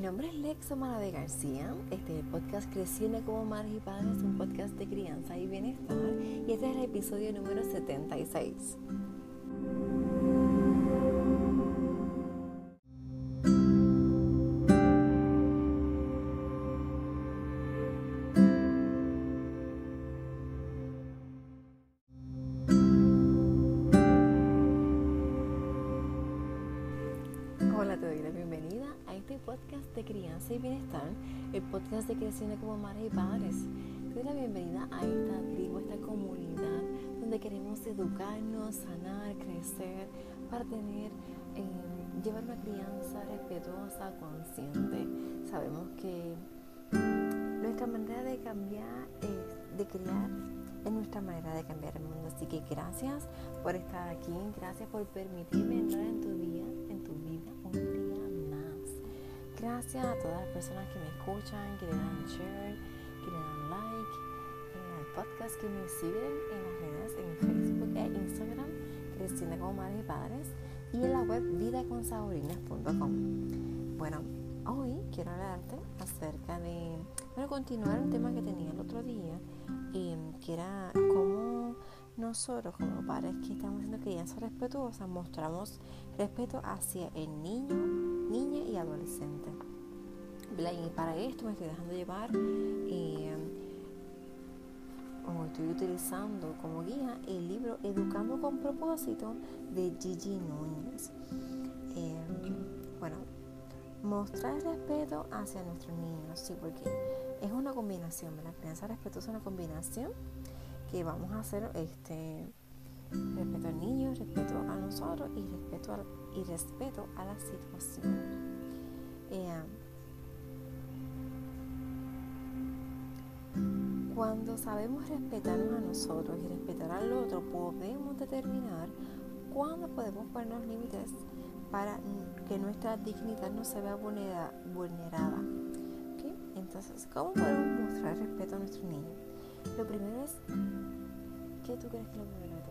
Mi nombre es Lexa de García. Este es podcast Creciendo como Madres y Padres, un podcast de crianza y bienestar. Y este es el episodio número 76. Y Bienestar, el podcast de Creciendo como Madres y Padres. Te doy la bienvenida a esta tribu, esta comunidad donde queremos educarnos, sanar, crecer para tener, eh, llevar una crianza respetuosa, consciente. Sabemos que nuestra manera de cambiar, es de criar, es nuestra manera de cambiar el mundo. Así que gracias por estar aquí, gracias por permitirme entrar en tu día, en tu vida, un día Gracias a todas las personas que me escuchan, que le dan share, que le dan like al podcast, que me siguen en las redes, en Facebook e Instagram, Cristina como Madres y Padres, y en la web vidaconsaborinas.com. Bueno, hoy quiero hablarte acerca de, bueno, continuar un tema que tenía el otro día, em, que era cómo nosotros como padres que estamos haciendo crianza respetuosa mostramos respeto hacia el niño, niña y adolescente. Y para esto me estoy dejando llevar eh, o estoy utilizando como guía el libro Educando con propósito de Gigi Núñez. Eh, bueno, mostrar respeto hacia nuestros niños, sí, porque es una combinación, la crianza respetuosa es una combinación que vamos a hacer este respeto al niño, respeto a nosotros y respeto a, y respeto a la situación. Eh, cuando sabemos respetarnos a nosotros y respetar al otro, podemos determinar cuándo podemos ponernos límites para que nuestra dignidad no se vea vulnerada. Entonces, ¿cómo podemos mostrar respeto a nuestro niño? Lo primero es, ¿qué tú crees que lo primero que tú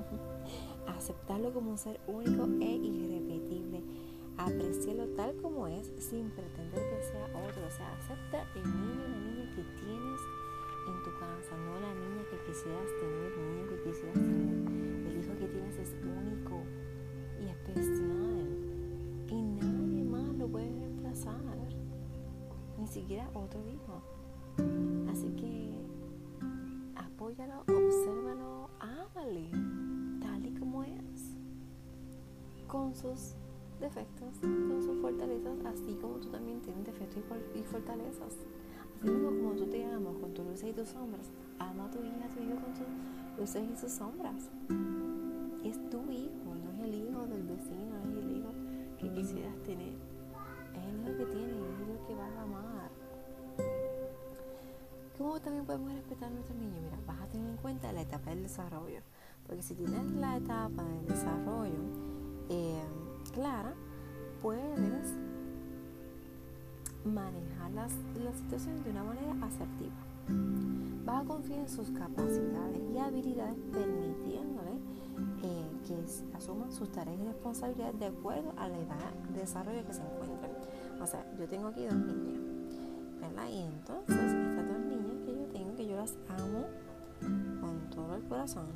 Aceptarlo como un ser único e irrepetible. Apreciarlo tal como es sin pretender que sea otro. O sea, acepta el niño la niña que tienes en tu casa, no la niña que quisieras tener, el niño que quisieras tener. El hijo que tienes es único y especial. Y nadie más lo puede reemplazar. Ni siquiera otro hijo. Así que apóyalo, obsérvalo, ámale, tal y como es. Con sus defectos, con sus fortalezas, así como tú también tienes defectos y fortalezas. Así mismo como tú te amas con tus luces y tus sombras, ama a tu hija, a tu hijo con tus luces y sus sombras. Es tu hijo, no es el hijo del vecino, no es el hijo que quisieras tener. Es el hijo que tienes, es el hijo que vas a amar. ¿Cómo también podemos respetar a nuestros niños? Mira, vas a tener en cuenta la etapa del desarrollo. Porque si tienes la etapa del desarrollo eh, clara, puedes manejar las, las situaciones de una manera asertiva. Vas a confiar en sus capacidades y habilidades permitiéndole eh, que asuman sus tareas y responsabilidades de acuerdo a la edad de desarrollo que se encuentren. O sea, yo tengo aquí dos niñas, ¿verdad? Y entonces amo con todo el corazón,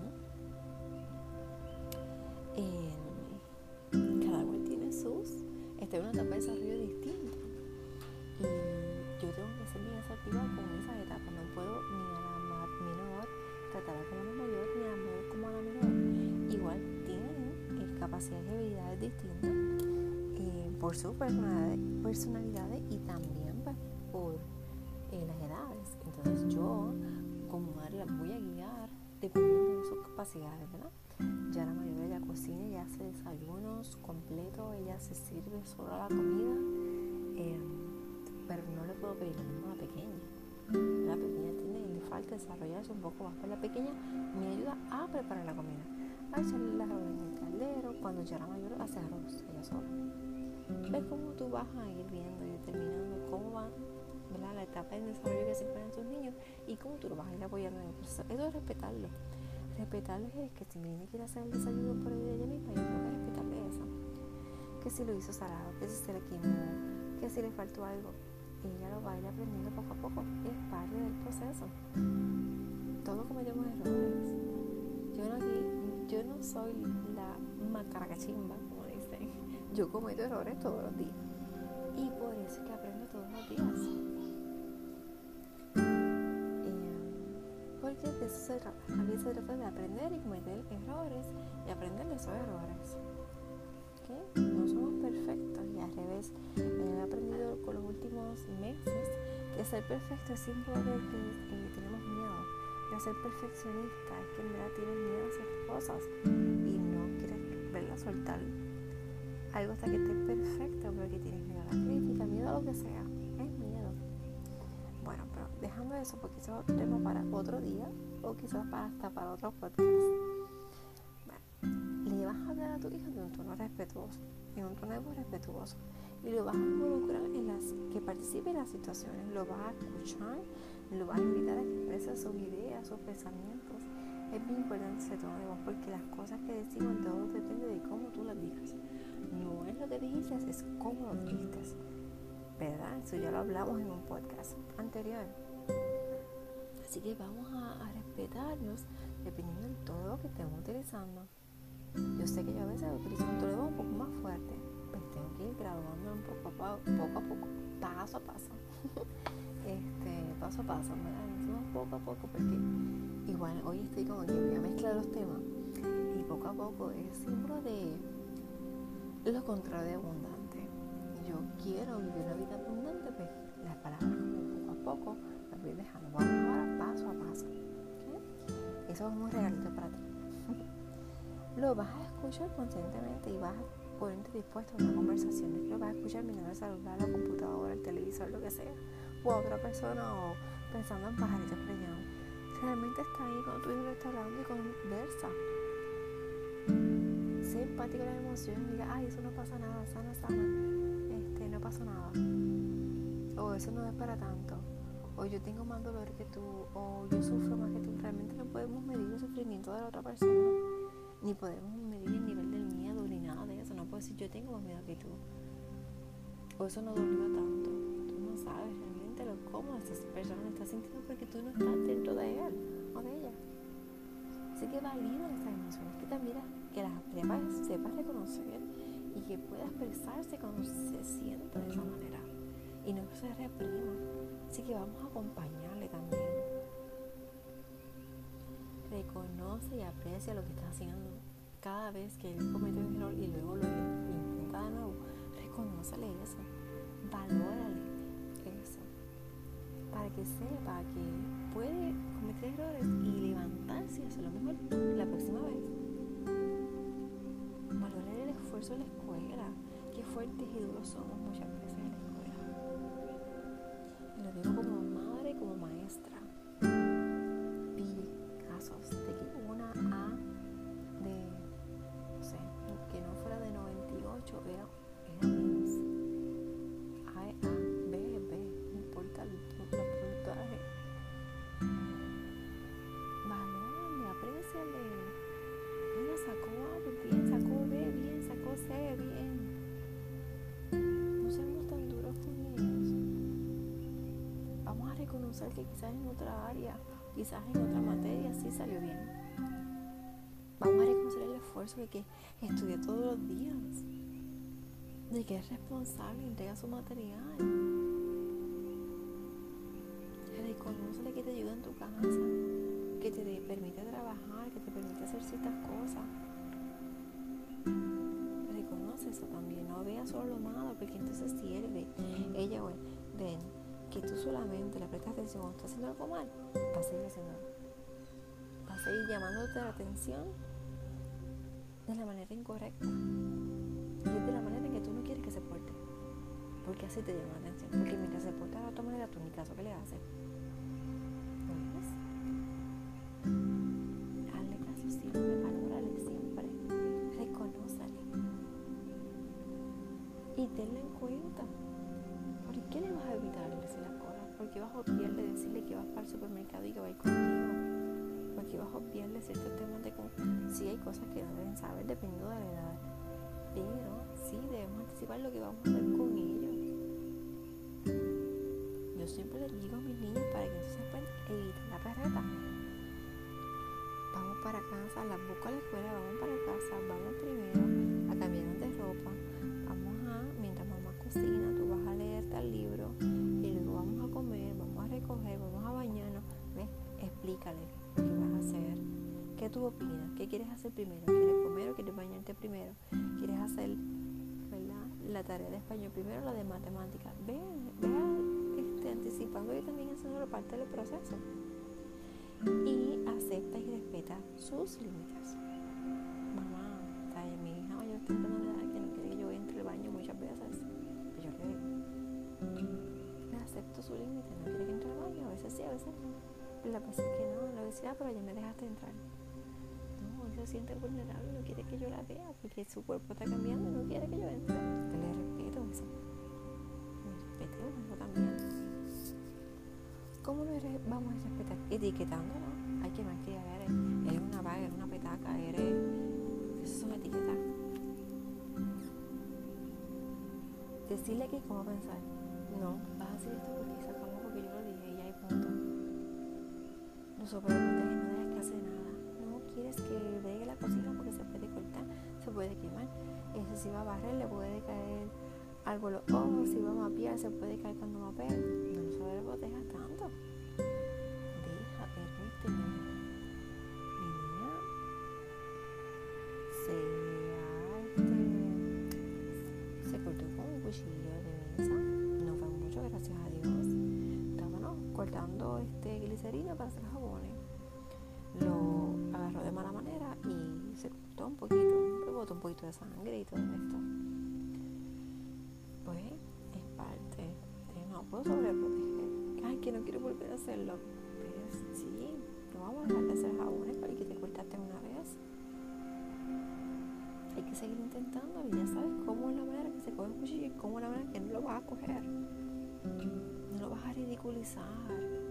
cada cual tiene sus, está en una etapa de desarrollo distinta. Y yo tengo que ser bien asertiva con esa etapa. No puedo ni a la menor tratarla como la mayor, ni a la mayor como a la menor. Igual tienen eh, capacidades y habilidades distintas eh, por sus personalidades y también como madre la voy a guiar dependiendo de sus capacidades, ¿verdad? Ya la mayoría ya cocina, ya hace desayunos completos, ella se sirve sola la comida, eh, pero no le puedo pedir lo mismo a la pequeña. La pequeña tiene, le falta desarrollarse un poco más, pero la pequeña me ayuda a preparar la comida, a echarle la arroz en el caldero, cuando ya la mayor hace arroz ella sola. ¿Ves cómo tú vas a ir viendo y determinando cómo la etapa de desarrollo que se encuentran tus niños y cómo tú lo vas a ir apoyando en el proceso? Eso es respetarlo respetarles es que si mi niña quiere hacer el desayuno por ella misma, yo tengo que respetarle eso. Que si lo hizo salado, que si se le quemó, que si le faltó algo, ella lo va a ir aprendiendo poco a poco. Es parte del proceso. Todos cometemos errores. Yo no, yo no soy la macaracachimba, como dicen. Yo cometo errores todos los días. Y por eso es que aprendo todos los días. De se trata. A mí se trata de aprender y cometer errores y aprender de esos errores. No somos perfectos y al revés. He aprendido con los últimos meses que ser perfecto es simplemente que tenemos miedo. De ser perfeccionista es que en verdad tienes miedo a hacer cosas y no quieres verla soltar algo hasta que esté perfecto porque tienes miedo a la crítica, miedo a lo que sea. Dejando eso porque eso es otro tema para otro día o quizás para, hasta para otro podcast vas a hablar a tu hijo de un tono respetuoso, en un tono respetuoso, y lo vas a involucrar en las que participe en las situaciones, lo vas a escuchar, lo vas a invitar a que exprese sus ideas, sus pensamientos. Es bien importante ese tono de voz porque las cosas que decimos todo depende de cómo tú las digas. No es lo que dijiste, es cómo lo dijiste. ¿Verdad? Eso ya lo hablamos en un podcast anterior. Así que vamos a, a respetarnos dependiendo del todo que estemos utilizando. Yo sé que yo a veces utilizo un tono un poco más fuerte, pues tengo que ir graduando un poco a poco, a poco, paso a paso. este, paso a paso, poco a poco porque igual hoy estoy como que voy a mezclar los temas y poco a poco es símbolo de lo contrario de abundante. Yo quiero vivir una vida abundante, pues las palabras poco a poco las voy dejando. Vamos Eso es un regalito para ti lo vas a escuchar conscientemente y vas a ponerte dispuesto a una conversación. Lo vas a escuchar mirando el celular, la computadora, el televisor, lo que sea, o a otra persona o pensando en pajaritos preñados. Realmente está ahí cuando tu hijo está hablando y conversa. Sé empático con la emoción y diga, ay, eso no pasa nada, sana, sana, este, no pasa nada. O eso no es para tanto. O yo tengo más dolor que tú, o yo sufro más que tú. Realmente no podemos medir el sufrimiento de la otra persona ni podemos medir el nivel del miedo ni nada de eso. No puedo decir yo tengo más miedo que tú. O eso no dolió tanto. Tú no sabes realmente lo cómodo esa persona está sintiendo porque tú no estás dentro de él o de ella. Así que valida esas emociones, que también que las sepas, sepas reconocer y que pueda expresarse cuando se sienta de esa manera y no se reprima. Así que vamos a acompañarle también. Reconoce y aprecia lo que está haciendo. Cada vez que él comete un error y luego lo intenta de nuevo, reconócele eso, valórale eso, para que sepa que puede cometer errores y levantarse y hacer lo mejor la próxima vez. Valórale el esfuerzo de la escuela, qué fuertes y duros somos muchas veces quizás en otra área, quizás en otra materia sí salió bien. Vamos a reconocer el esfuerzo de que estudia todos los días, de que es responsable entrega su material. Reconoce que te ayuda en tu casa, que te permite trabajar, que te permite hacer ciertas cosas. Reconoce eso también, no veas solo lo malo, porque entonces sirve. Ella, bueno, ven, que tú solamente le prestas atención cuando estás haciendo algo mal, va a seguir haciendo Va a seguir llamándote la atención de la manera incorrecta. Y es de la manera en que tú no quieres que se porte. Porque así te llama la atención. Porque mientras se porta de otra manera, tú ni caso que le haces. Qué vas a obviarle decirle que vas para el supermercado y que va a ir contigo? ¿Por qué vas a obviarle ciertos temas de cómo sí hay cosas que no deben saber dependiendo de la edad? Pero sí debemos anticipar lo que vamos a hacer con ellos. yo siempre les digo a mis niños para que entonces puedan evitar la perreta. Vamos para casa, las busco a la escuela, vamos para casa, vamos primero a cambiar de ropa, vamos a, mientras mamá cocina, tú vas a leerte el libro Explícale qué vas a hacer. ¿Qué tú opinas? ¿Qué quieres hacer primero? ¿Quieres comer o quieres bañarte primero? ¿Quieres hacer la tarea de español primero o la de matemáticas? Ve, ve este, anticipando y también haciendo parte del proceso. Y acepta y respeta sus límites. Mamá, mi hija mayor de edad que no quiere que yo entre al baño muchas veces. Pues yo le digo, acepto su límite, no quiere que entre al baño, a veces sí, a veces no. La veces que no, la ah, pero ya me dejaste entrar se siente vulnerable, no quiere que yo la vea porque su cuerpo está cambiando y no quiere que yo entre. Que le respeto eso. Respetemos eso también. ¿Cómo lo vamos a respetar? Etiquetándolo. Hay que que eres, eres una vaga, eres una petaca, eres. Esas son etiquetas. Decirle que cómo pensar. No, vas a decir esto porque se No sobreproteges, no dejes que hace nada quieres que bregue la cocina porque se puede cortar, se puede quemar. Ese si va a barrer le puede caer algo los ojos, si va a mapear se puede caer cuando mapea. No se proteja tanto. Deja, permíteme. Mi niña se, este, se cortó con un cuchillo de mesa. No fue mucho, gracias a Dios. Estábamos cortando este glicerina para hacer poquito, de sangre y todo esto. Pues es parte de no puedo sobreproteger. Ay, que no quiero volver a hacerlo. Pues sí, no vamos a dejar de hacer jabones para que te cortaste una vez. Hay que seguir intentando y ya sabes cómo es la manera que se coge un cuchillo cómo es la manera que no lo vas a coger. No lo vas a ridiculizar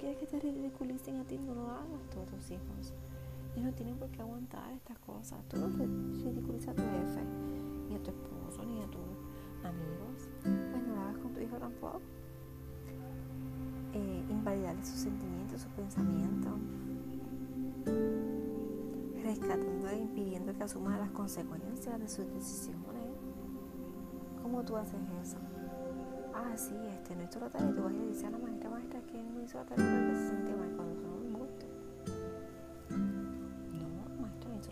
quieres que te ridiculicen a ti, no lo hagas tú a tus hijos. Ellos no tienen por qué aguantar estas cosas. Tú no ridiculizas a tu jefe, ni a tu esposo, ni a tus amigos. Pues no lo hagas con tu hijo tampoco. Eh, invalidarle sus sentimientos, sus pensamientos. Rescatándole, impidiendo que asuma las consecuencias de sus decisiones. ¿Cómo tú haces eso? ah, sí, este, no hizo la tarea y tú vas a decir a la maestra, maestra, que no hizo la tarea porque se siente mal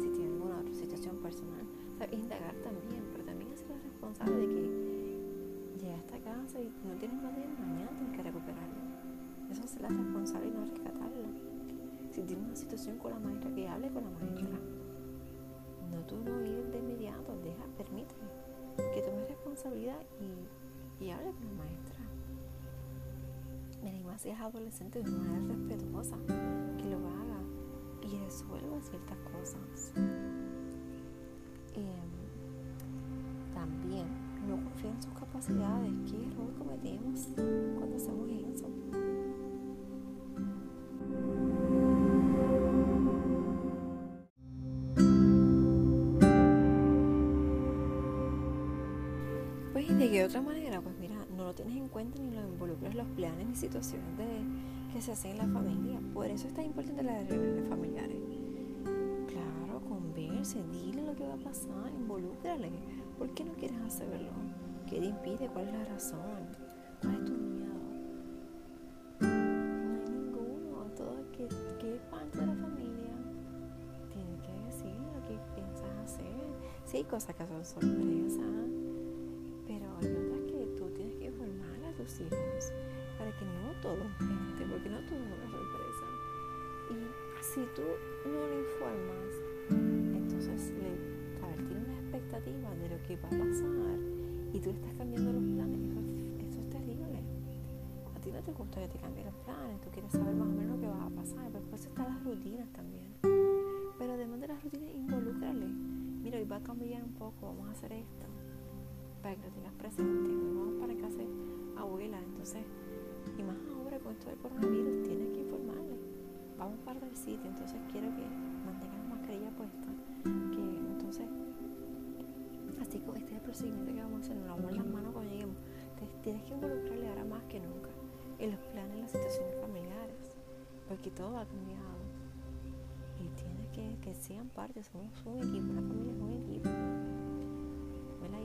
si tiene alguna otra situación personal. indagar también, pero también es responsable de que llega a casa y no tienes más de mañana, tienes que recuperarlo. Eso es la responsable y no rescatarlo. Si tienes una situación con la maestra, que hable con la maestra. No tú no ir de inmediato, deja, permíteme que tome responsabilidad y, y hable con la maestra. Si es adolescente de una manera respetuosa, que lo haga y resuelva ciertas cosas. Em, también no confía en sus capacidades. ¿Qué error cometemos cuando hacemos eso? Pues de qué otra manera, pues tienes en cuenta ni lo involucras los planes ni situaciones de que se hace en la familia. Por eso es tan importante las reuniones familiares. Claro, converse, dile lo que va a pasar, involúcrale. ¿Por qué no quieres hacerlo? ¿Qué te impide? ¿Cuál es la razón? ¿Cuál tu miedo? No hay ninguno. Todo que, que es parte de la familia. Tienes que decir lo que piensas hacer. Sí, cosas que son sorpresas, para que no todo porque no todo una sorpresa. Y si tú no lo informas, Entonces, le, a ver, tiene una expectativa de lo que va a pasar y tú le estás cambiando los planes, eso, eso es terrible. A ti no te gusta que te cambie los planes, tú quieres saber más o menos lo que va a pasar, pero después están las rutinas también. Pero además de las rutinas, involúcrale. Mira, hoy va a cambiar un poco, vamos a hacer esto, para que lo tengas presente. Vamos para casa de abuela, entonces, y más ahora con esto del coronavirus, tienes que informarle. Vamos para el sitio, entonces quiero que mantengas la mascarilla puesta. Que entonces, así como este es el procedimiento que vamos a hacer, nos lavamos las manos cuando lleguemos. Tienes que involucrarle ahora más que nunca en los planes, las situaciones familiares, porque todo ha cambiado. Y tienes que que sean parte, somos un equipo, una familia es un equipo.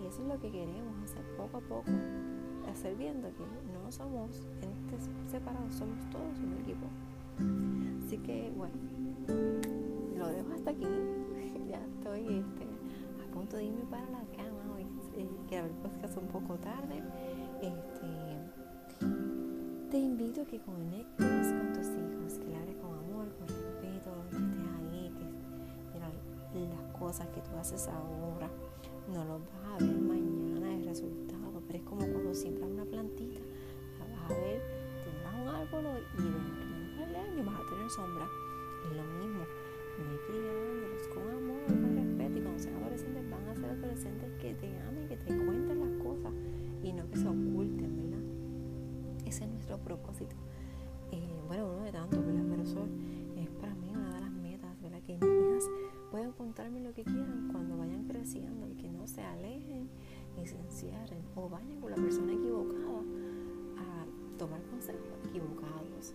Y eso es lo que queremos hacer poco a poco, hacer viendo que no somos entes separados, somos todos un equipo. Así que bueno, lo dejo hasta aquí. ya estoy este, a punto de irme para la cama hoy. Eh, quiero ver podcast un poco tarde. Este, te invito a que conectes con tus hijos, que le hables con amor, con respeto, que estés ahí, que mira, las cosas que tú haces ahora no los vas a ver mañana el resultado, es como cuando siembras una plantita, la vas a ver, tendrás un árbol y dentro de un año vas a tener sombra. Es lo mismo, ve criándolos con amor, con respeto y cuando sean adolescentes van a ser adolescentes que te amen, que te cuenten las cosas y no que se oculten, ¿verdad? Ese es nuestro propósito. Eh, bueno, uno de tantos, ¿verdad? Pero eso es para mí una de las metas, ¿verdad? Que mis hijas puedan contarme lo que quieran cuando vayan creciendo y que no se alejen ni se encierren o vayan con la persona equivocada a tomar consejos equivocados.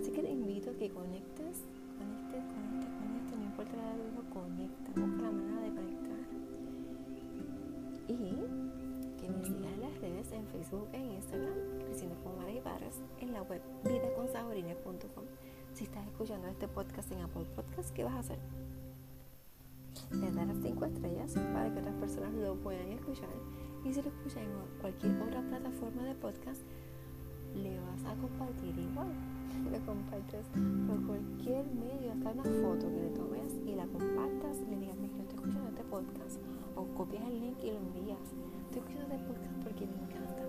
Así que te invito a que conectes, conectes, conectes, conectes, no importa la edad, conecta, busca la manera de conectar. Y que me sigas en las redes en Facebook e Instagram, Creciendo con María y Barras, en la web vidaconsaborines.com. Si estás escuchando este podcast en Apple Podcast, ¿qué vas a hacer? Le das las 5 estrellas para que otras personas lo puedan escuchar. Y si lo escuchan en cualquier otra plataforma de podcast, le vas a compartir igual. Lo compartes por cualquier medio, hasta una foto que le tomes y la compartas, le digas, mira, estoy escuchando este podcast. O copias el link y lo envías. Estoy escuchando este podcast porque me encanta.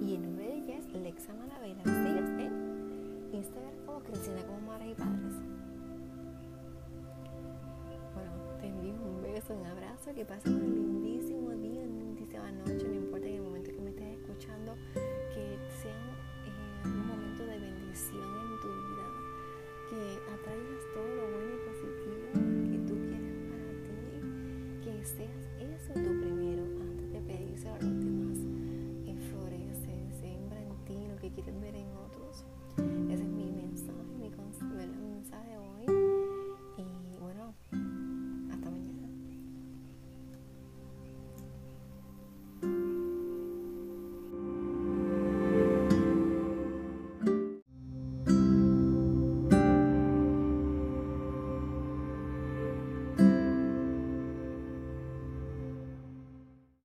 Y el nombre de ella es Lexa Manavela. Sigues en Instagram como Cristina como Madres y Padres. Bueno, te envío un beso, un abrazo, que pases un día, lindísima noche, no importa en el momento que me estés escuchando, que sea eh, un momento de bendición en tu vida, que atraigas todo lo bueno y positivo